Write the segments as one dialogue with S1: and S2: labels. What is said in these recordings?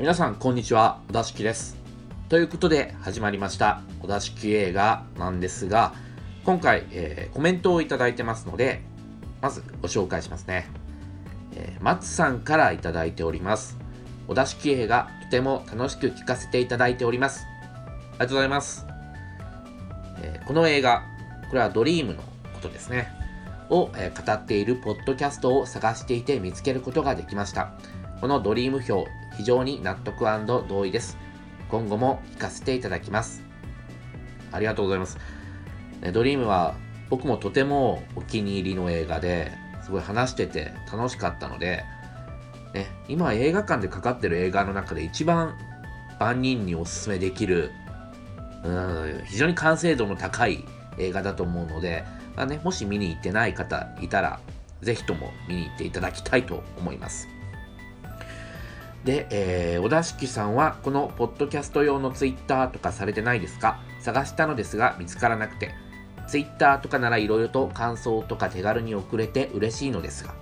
S1: 皆さんこんにちは。小田敷です。ということで始まりました。小田敷映画なんですが今回、えー、コメントをいただいてますのでまずご紹介しますね、えー、松さんからいただいております。小田敷映画とても楽しく聞かせていただいております。ありがとうございます、えー、この映画これはドリームのことですね。を、え語っているポッドキャストを探していて見つけることができましたこのドリーム表非常に納得同意です。今後も聞かせていただきます。ありがとうございます。ドリームは僕もとてもお気に入りの映画ですごい話してて楽しかったので、ね、今映画館でかかってる映画の中で一番万人におすすめできるうん非常に完成度の高い映画だと思うので、まあね、もし見に行ってない方いたらぜひとも見に行っていただきたいと思います。で、えー、小田敷さんはこのポッドキャスト用のツイッターとかされてないですか？探したのですが見つからなくて、ツイッターとかならいろいろと感想とか手軽に送れて嬉しいのですが。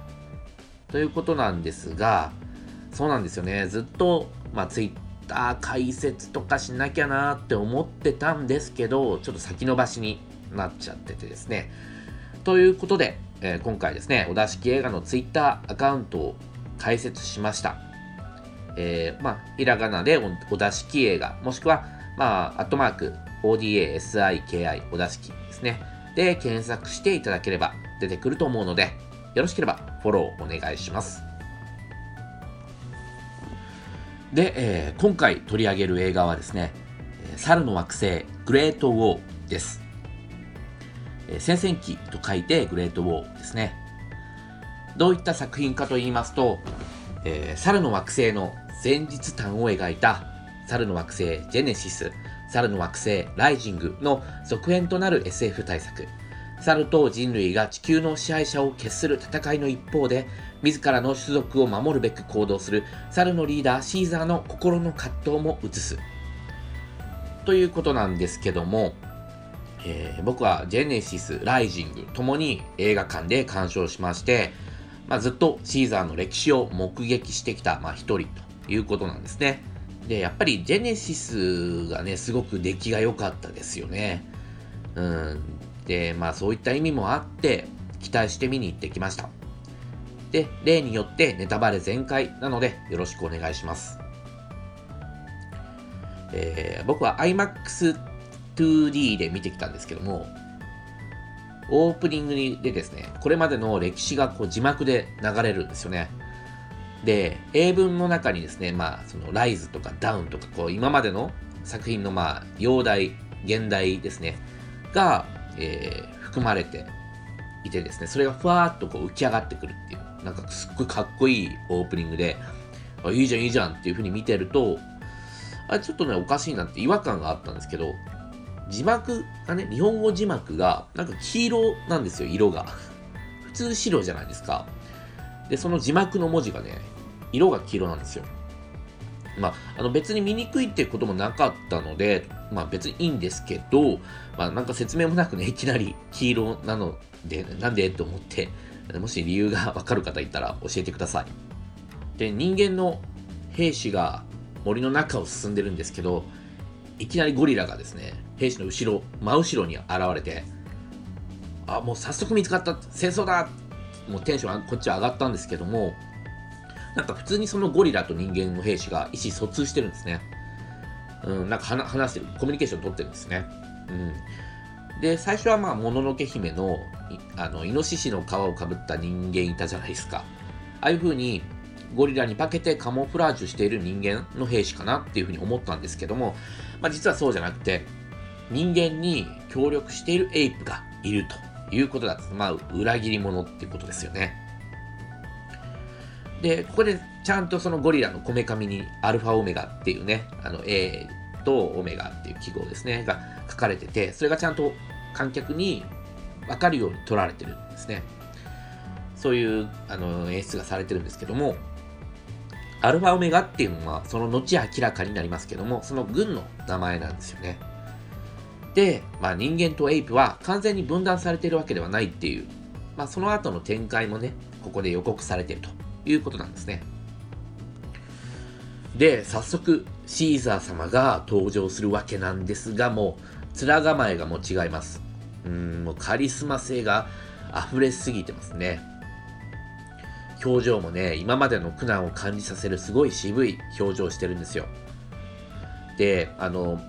S1: ということなんですが、そうなんですよね。ずっと、まあ、ツイッター解説とかしなきゃなって思ってたんですけど、ちょっと先延ばしになっちゃっててですね。ということで、えー、今回ですね、小田式映画のツイッターアカウントを開設しました。えー、まあ、ひらがなでお出しき映画、もしくは、まあ、アットマーク、ODASIKI お出しきですね。で、検索していただければ出てくると思うので、よろしければフォローお願いします。で、えー、今回取り上げる映画はですね、猿の惑星グレートウォーです。戦々機と書いてグレートウォーですね。どういった作品かと言いますと、えー、猿の惑星の前日譚を描いた猿の惑星ジェネシス、猿の惑星ライジングの続編となる SF 大作。猿と人類が地球の支配者を決する戦いの一方で、自らの種族を守るべく行動する猿のリーダーシーザーの心の葛藤も映す。ということなんですけども、えー、僕はジェネシス、ライジングともに映画館で鑑賞しまして、まあ、ずっとシーザーの歴史を目撃してきた、まあ、一人ということなんですね。で、やっぱりジェネシスがね、すごく出来が良かったですよね。うん。で、まあそういった意味もあって、期待して見に行ってきました。で、例によってネタバレ全開なのでよろしくお願いします。えー、僕は IMAX 2D で見てきたんですけども、オープニングでですね、これまでの歴史がこう字幕で流れるんですよね。で、英文の中にですね、まあ、そのライズとかダウンとか、こう、今までの作品の、まあ、容題、現代ですね、が、えー、含まれていてですね、それがふわーっとこう浮き上がってくるっていう、なんかすっごいかっこいいオープニングで、あ、いいじゃんいいじゃんっていう風に見てると、あれちょっとね、おかしいなって違和感があったんですけど、字幕がね、日本語字幕が、なんか黄色なんですよ、色が。普通白じゃないですか。で、その字幕の文字がね、色が黄色なんですよ。まあ、あの別に見にくいっていうこともなかったので、まあ別にいいんですけど、まあなんか説明もなくね、いきなり黄色なので、なんでと思って、もし理由がわかる方いたら教えてください。で、人間の兵士が森の中を進んでるんですけど、いきなりゴリラがですね、兵士の後ろ、真後ろに現れて、あ、もう早速見つかった、戦争だもうテンションこっちは上がったんですけども、なんか普通にそのゴリラと人間の兵士が意思疎通してるんですね。うん、なんか話してる、コミュニケーション取ってるんですね。うん。で、最初はまあ、もののけ姫の、あの、イノシシの皮をかぶった人間いたじゃないですか。ああいう風に、ゴリラに化けてカモフラージュしている人間の兵士かなっていう風に思ったんですけども、まあ実はそうじゃなくて、人間に協力しているエイプがいるということだった。まあ、裏切り者っていうことですよね。で、ここでちゃんとそのゴリラのこめかみにアルファオメガっていうね、あの A とオメガっていう記号ですね、が書かれてて、それがちゃんと観客に分かるように取られてるんですね。そういうあの演出がされてるんですけども、アルファオメガっていうのはその後明らかになりますけども、その軍の名前なんですよね。で、まあ、人間とエイプは完全に分断されているわけではないっていう、まあ、その後の展開もね、ここで予告されているということなんですね。で、早速、シーザー様が登場するわけなんですが、もう、面構えがもう違います。うん、もうカリスマ性が溢れすぎてますね。表情もね、今までの苦難を感じさせるすごい渋い表情をしてるんですよ。で、あの、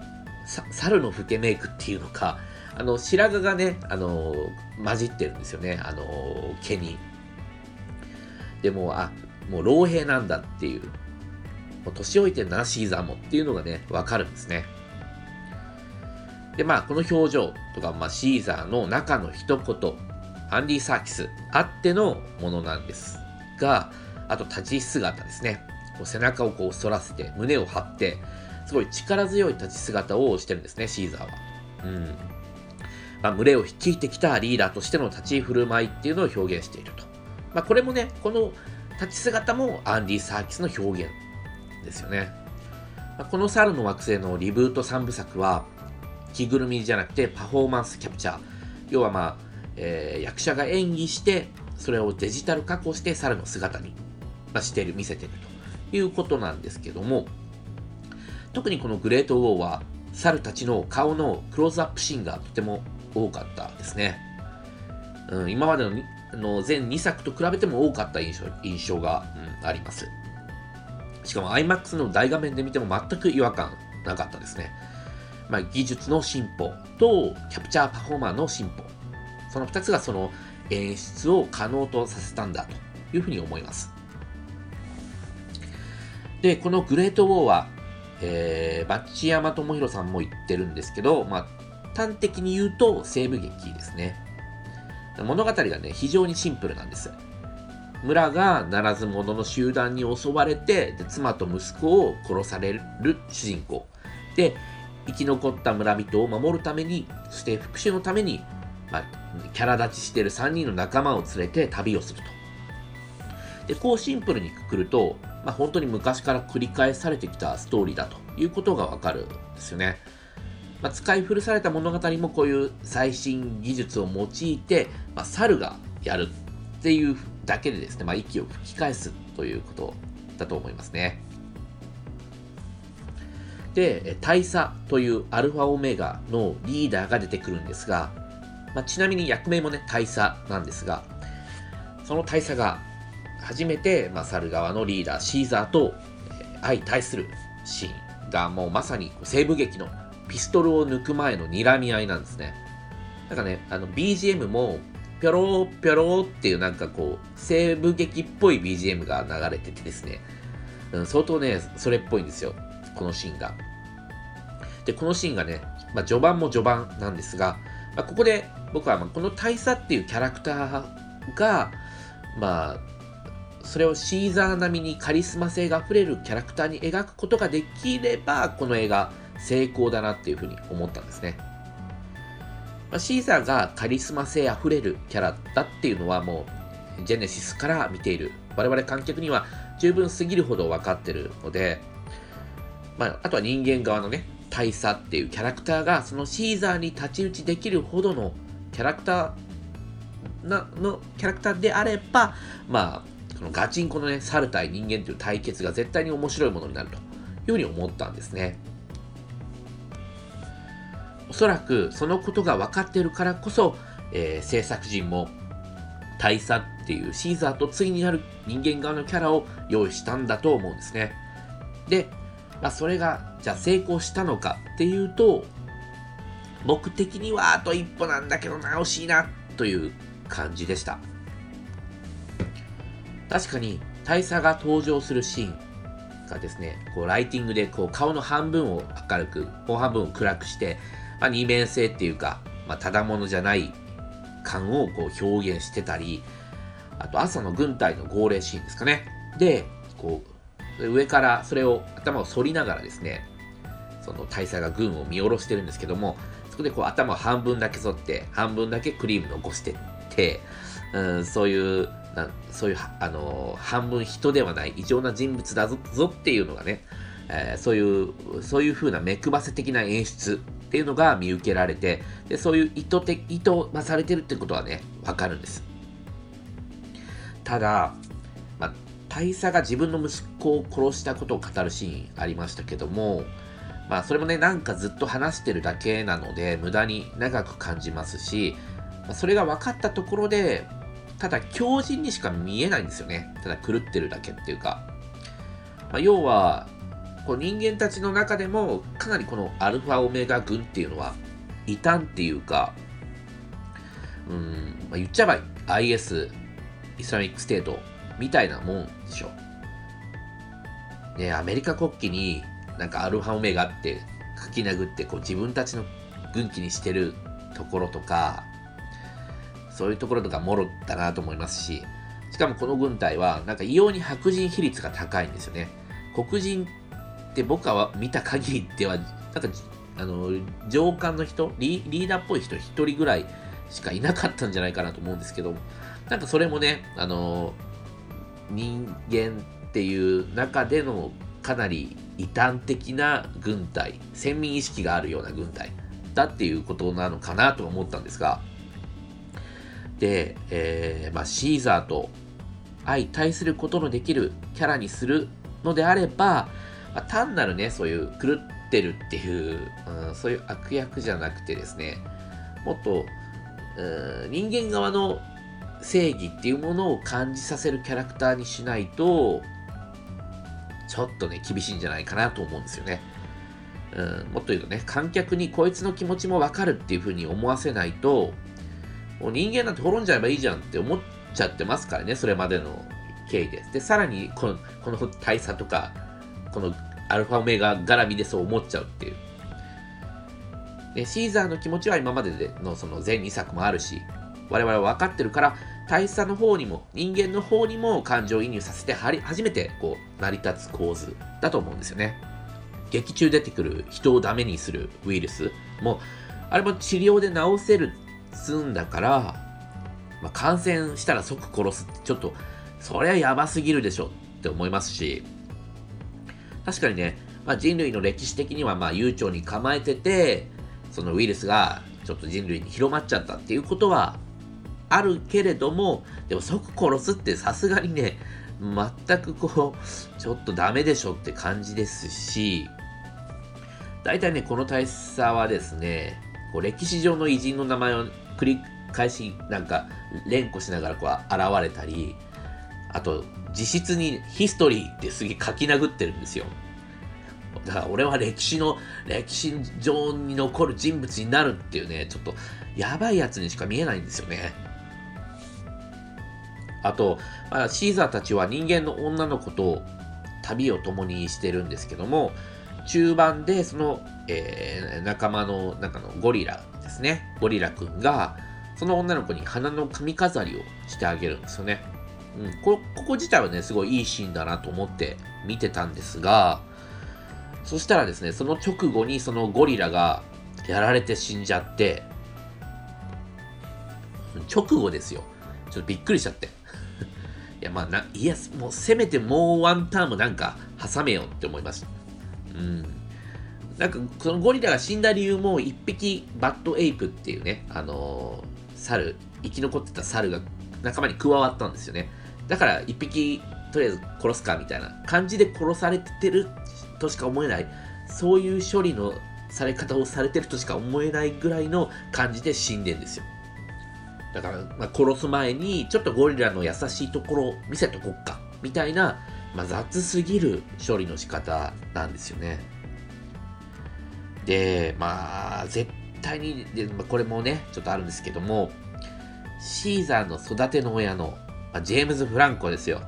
S1: 猿の老けメイクっていうのか、あの、白髪がね、あの、混じってるんですよね、あの、毛に。でも、あ、もう老兵なんだっていう、もう年老いてるな、シーザーもっていうのがね、わかるんですね。で、まあ、この表情とか、まあ、シーザーの中の一言、アンディ・サーキスあってのものなんですが、あと立ち姿ですね。こう背中をこう反らせて、胸を張って、すごい力強い立ち姿をしてるんですね、シーザーは。うん。まあ、群れを率いてきたリーダーとしての立ち振る舞いっていうのを表現していると。まあ、これもね、この立ち姿もアンディ・サーキスの表現ですよね。まあ、この猿の惑星のリブート3部作は、着ぐるみじゃなくてパフォーマンスキャプチャー。要はまあ、えー、役者が演技して、それをデジタル加工して猿の姿に、している、見せているということなんですけども、特にこのグレートウォーは、猿たちの顔のクローズアップシーンがとても多かったですね。うん、今までのの全2作と比べても多かった印象印象が、うん、あります。しかも IMAX の大画面で見ても全く違和感なかったですね。まあ、技術の進歩とキャプチャーパフォーマーの進歩。その2つがその演出を可能とさせたんだというふうに思います。で、このグレートウォーは、えー、バッチ山智弘さんも言ってるんですけど、まあ、端的に言うと西部劇ですね。物語がね、非常にシンプルなんです。村がならず者の集団に襲われてで、妻と息子を殺される主人公。で、生き残った村人を守るために、そして復讐のために、まあ、キャラ立ちしている3人の仲間を連れて旅をすると。で、こうシンプルにくくると、まあ、本当に昔から繰り返されてきたストーリーだということがわかるんですよね。まあ、使い古された物語もこういう最新技術を用いて、まあ、猿がやるっていうだけでですね、まあ、息を吹き返すということだと思いますね。で、大佐というアルファオメガのリーダーが出てくるんですが、まあ、ちなみに役名もね、大佐なんですが、その大佐が初めて、まあ、猿側のリーダー、シーザーと相対するシーンがもうまさに西部劇のピストルを抜く前の睨み合いなんですね。なんかね、あの BGM もぴょろぴょろっていうなんかこう西部劇っぽい BGM が流れててですね、うん、相当ね、それっぽいんですよ。このシーンが。で、このシーンがね、まあ、序盤も序盤なんですが、あ、ここで僕はまこの大佐っていうキャラクターが、まあ、それをシーザー並みにカリスマ性があふれるキャラクターに描くことができれば、この映画成功だなっていうふうに思ったんですね。まあ、シーザーがカリスマ性あふれるキャラだっていうのはもう、ジェネシスから見ている我々観客には十分すぎるほど分かってるので、まあ、あとは人間側のね、大佐っていうキャラクターがそのシーザーに太刀打ちできるほどのキャラクターなのキャラクターであれば、まあ、このガチンコのね、猿対人間という対決が絶対に面白いものになるというふうに思ったんですね。おそらくそのことが分かっているからこそ、えー、制作陣も大佐っていうシーザーと次になる人間側のキャラを用意したんだと思うんですね。で、まあ、それがじゃあ成功したのかっていうと僕的にはあと一歩なんだけどな惜しいなという感じでした確かに大佐が登場するシーンがですねこうライティングでこう顔の半分を明るくもう半分を暗くしてまあ、二面性っていうか、まあ、ただものじゃない感をこう表現してたり、あと朝の軍隊の号令シーンですかね。で、こう、上からそれを頭を反りながらですね、その大佐が軍を見下ろしてるんですけども、そこでこう頭を半分だけ反って、半分だけクリーム残してって、うん、そういう、なそういう、あの、半分人ではない異常な人物だぞっていうのがね、えー、そういう、そういう風な目配せ的な演出っていうのが見受けられて、でそういう意図的、意図まされてるってことはね、わかるんです。ただ、大佐が自分の息子を殺したことを語るシーンありましたけども、まあそれもね、なんかずっと話してるだけなので、無駄に長く感じますし、それが分かったところで、ただ強靭にしか見えないんですよね。ただ狂ってるだけっていうか。まあ、要は、こう人間たちの中でもかなりこのアルファオメガ軍っていうのは異端っていうか、うん、まあ、言っちゃえば IS、イスラミックステートみたいなもんでしょ。ね、アメリカ国旗になんかアルファオメガって書き殴ってこう自分たちの軍旗にしてるところとか、そういうところとかもろだなと思いますし、しかもこの軍隊はなんか異様に白人比率が高いんですよね。黒人って僕は見た限りでは、なんかあの上官の人リ、リーダーっぽい人1人ぐらいしかいなかったんじゃないかなと思うんですけど、なんかそれもね、あの人間っていう中でのかなり異端的な軍隊、先民意識があるような軍隊だっていうことなのかなと思ったんですが、で、えー、まあ、シーザーと相対することのできるキャラにするのであれば、まあ、単なるね、そういう狂ってるっていう、うん、そういう悪役じゃなくてですね、もっと、人間側の正義っていうものを感じさせるキャラクターにしないと、ちょっとね、厳しいんじゃないかなと思うんですよね。うん、もっと言うとね、観客にこいつの気持ちもわかるっていう風に思わせないと、もう人間なんて滅んじゃえばいいじゃんって思っちゃってますからね、それまでの経緯です。で、さらにこの、この大佐とか、このアルファオメガ絡みでそう思っちゃうっていう。で、シーザーの気持ちは今までのその全2作もあるし、我々は分かってるから、大佐の方にも、人間の方にも感情移入させて、初めてこう、成り立つ構図だと思うんですよね。劇中出てくる人をダメにするウイルスも、あれも治療で治せるつんだから、まあ、感染したら即殺すってちょっと、そりゃやばすぎるでしょって思いますし、確かにね、まあ、人類の歴史的にはまあ悠長に構えてて、そのウイルスがちょっと人類に広まっちゃったっていうことはあるけれども、でも即殺すってさすがにね、全くこう、ちょっとダメでしょって感じですし、大体ね、この大佐はですね、こう歴史上の偉人の名前を繰り返しなんか連呼しながらこう現れたり、あと実質にヒストリーってすげえ書き殴ってるんですよ。だから俺は歴史の、歴史上に残る人物になるっていうね、ちょっとやばいやつにしか見えないんですよね。あと、まあ、シーザーたちは人間の女の子と旅を共にしてるんですけども、中盤でその、えー、仲間の中のゴリラですね。ゴリラくんが、その女の子に花の髪飾りをしてあげるんですよね。うん、こここ自体はね、すごいいいシーンだなと思って見てたんですが、そしたらですね、その直後にそのゴリラがやられて死んじゃって、直後ですよ。ちょっとびっくりしちゃって。いや、まあな、いや、もうせめてもうワンターンもなんか挟めよって思いました。うん。なんか、そのゴリラが死んだ理由も、一匹バッドエイプっていうね、あのー、猿、生き残ってた猿が仲間に加わったんですよね。だから、一匹、とりあえず殺すかみたいな感じで殺されてるとしか思えない、そういう処理のされ方をされてるとしか思えないぐらいの感じで死んでんですよ。だから、まあ、殺す前に、ちょっとゴリラの優しいところを見せとこっか、みたいな、まあ、雑すぎる処理の仕方なんですよね。で、まあ、絶対に、でまあ、これもね、ちょっとあるんですけども、シーザーの育ての親の、まあ、ジェームズ・フランコですよ。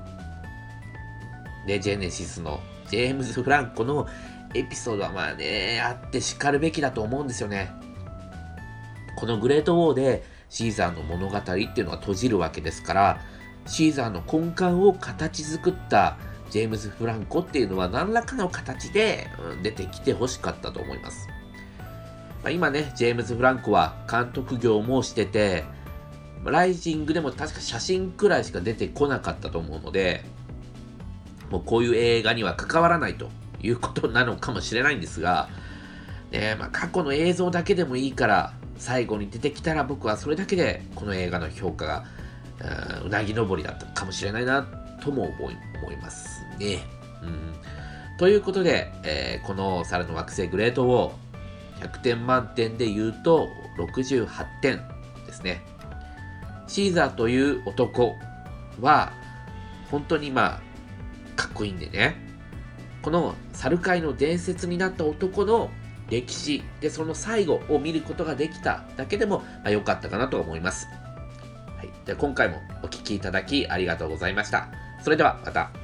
S1: で、ジェネシスのジェームズ・フランコのエピソードはまあね、あって叱るべきだと思うんですよね。このグレート・ウォーでシーザーの物語っていうのが閉じるわけですから、シーザーの根幹を形作ったジェームズ・フランコっていうのは何らかの形で出てきてほしかったと思います。まあ、今ね、ジェームズ・フランコは監督業もしてて、ライジングでも確か写真くらいしか出てこなかったと思うので、もうこういう映画には関わらないということなのかもしれないんですが、ねまあ、過去の映像だけでもいいから最後に出てきたら僕はそれだけでこの映画の評価がうなぎ登りだったかもしれないなとも思い思いますね。うん、ということで、えー、この猿の惑星グレートウォー100点満点で言うと68点ですね。シーザーという男は本当にまあかっこいいんでねこの猿界の伝説になった男の歴史でその最後を見ることができただけでも良、まあ、かったかなと思います。はい、で今回もお聴きいただきありがとうございました。それではまた。